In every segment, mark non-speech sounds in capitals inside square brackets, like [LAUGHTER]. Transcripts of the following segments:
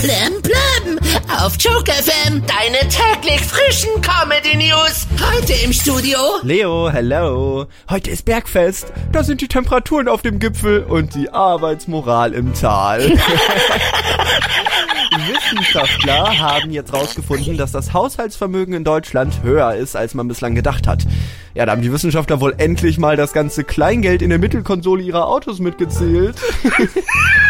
Plem Plem auf Joke FM, deine täglich frischen Comedy News. Heute im Studio Leo, hello. Heute ist Bergfest. Da sind die Temperaturen auf dem Gipfel und die Arbeitsmoral im Tal. [LAUGHS] Wissenschaftler haben jetzt rausgefunden, dass das Haushaltsvermögen in Deutschland höher ist, als man bislang gedacht hat. Ja, da haben die Wissenschaftler wohl endlich mal das ganze Kleingeld in der Mittelkonsole ihrer Autos mitgezählt. [LAUGHS]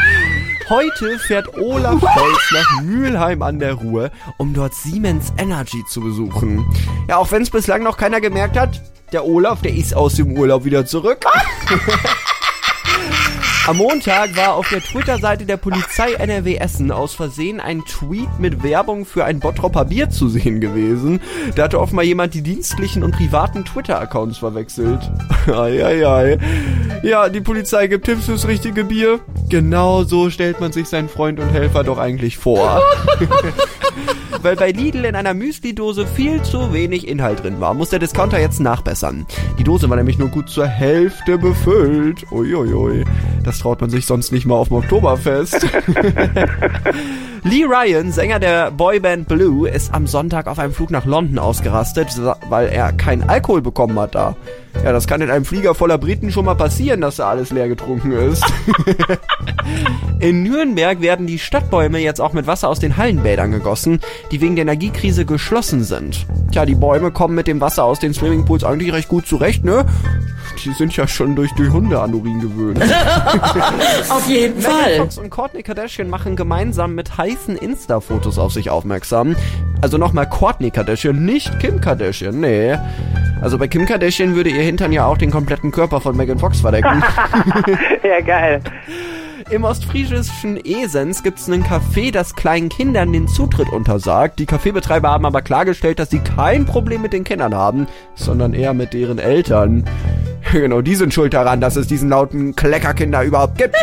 Heute fährt Olaf Scholz nach Mülheim an der Ruhr, um dort Siemens Energy zu besuchen. Ja, auch wenn es bislang noch keiner gemerkt hat, der Olaf, der ist aus dem Urlaub wieder zurück. [LAUGHS] Am Montag war auf der Twitter-Seite der Polizei NRW Essen aus Versehen ein Tweet mit Werbung für ein Bottropper Bier zu sehen gewesen. Da hatte offenbar jemand die dienstlichen und privaten Twitter-Accounts verwechselt. [LAUGHS] Eieiei. Ja, die Polizei gibt Tipps fürs richtige Bier. Genau so stellt man sich seinen Freund und Helfer doch eigentlich vor. [LAUGHS] Weil bei Lidl in einer Müsli-Dose viel zu wenig Inhalt drin war, muss der Discounter jetzt nachbessern. Die Dose war nämlich nur gut zur Hälfte befüllt. Uiuiui. Das traut man sich sonst nicht mal auf dem Oktoberfest. [LAUGHS] Lee Ryan, Sänger der Boyband Blue, ist am Sonntag auf einem Flug nach London ausgerastet, weil er keinen Alkohol bekommen hat da. Ja, das kann in einem Flieger voller Briten schon mal passieren, dass da alles leer getrunken ist. [LAUGHS] in Nürnberg werden die Stadtbäume jetzt auch mit Wasser aus den Hallenbädern gegossen, die wegen der Energiekrise geschlossen sind. Tja, die Bäume kommen mit dem Wasser aus den Swimmingpools eigentlich recht gut zurecht, ne? Die sind ja schon durch die Hunde an Urin gewöhnt. [LAUGHS] auf jeden Fall. Fox und Courtney Kardashian machen gemeinsam mit heißen Insta-Fotos auf sich aufmerksam. Also nochmal Courtney Kardashian, nicht Kim Kardashian, nee. Also bei Kim Kardashian würde ihr Hintern ja auch den kompletten Körper von Megan Fox verdecken. [LAUGHS] ja, geil. Im ostfriesischen Esens gibt es einen Café, das kleinen Kindern den Zutritt untersagt. Die Kaffeebetreiber haben aber klargestellt, dass sie kein Problem mit den Kindern haben, sondern eher mit deren Eltern. [LAUGHS] Genau, die sind schuld daran, dass es diesen lauten Kleckerkinder überhaupt gibt.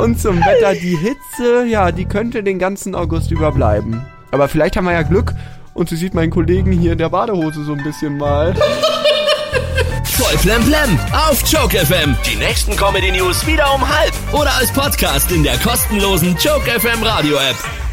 Und zum Wetter, die Hitze, ja, die könnte den ganzen August überbleiben. Aber vielleicht haben wir ja Glück und sie sieht meinen Kollegen hier in der Badehose so ein bisschen mal. Voll Plem Plem auf Joke FM. Die nächsten Comedy News wieder um halb oder als Podcast in der kostenlosen Joke FM Radio App.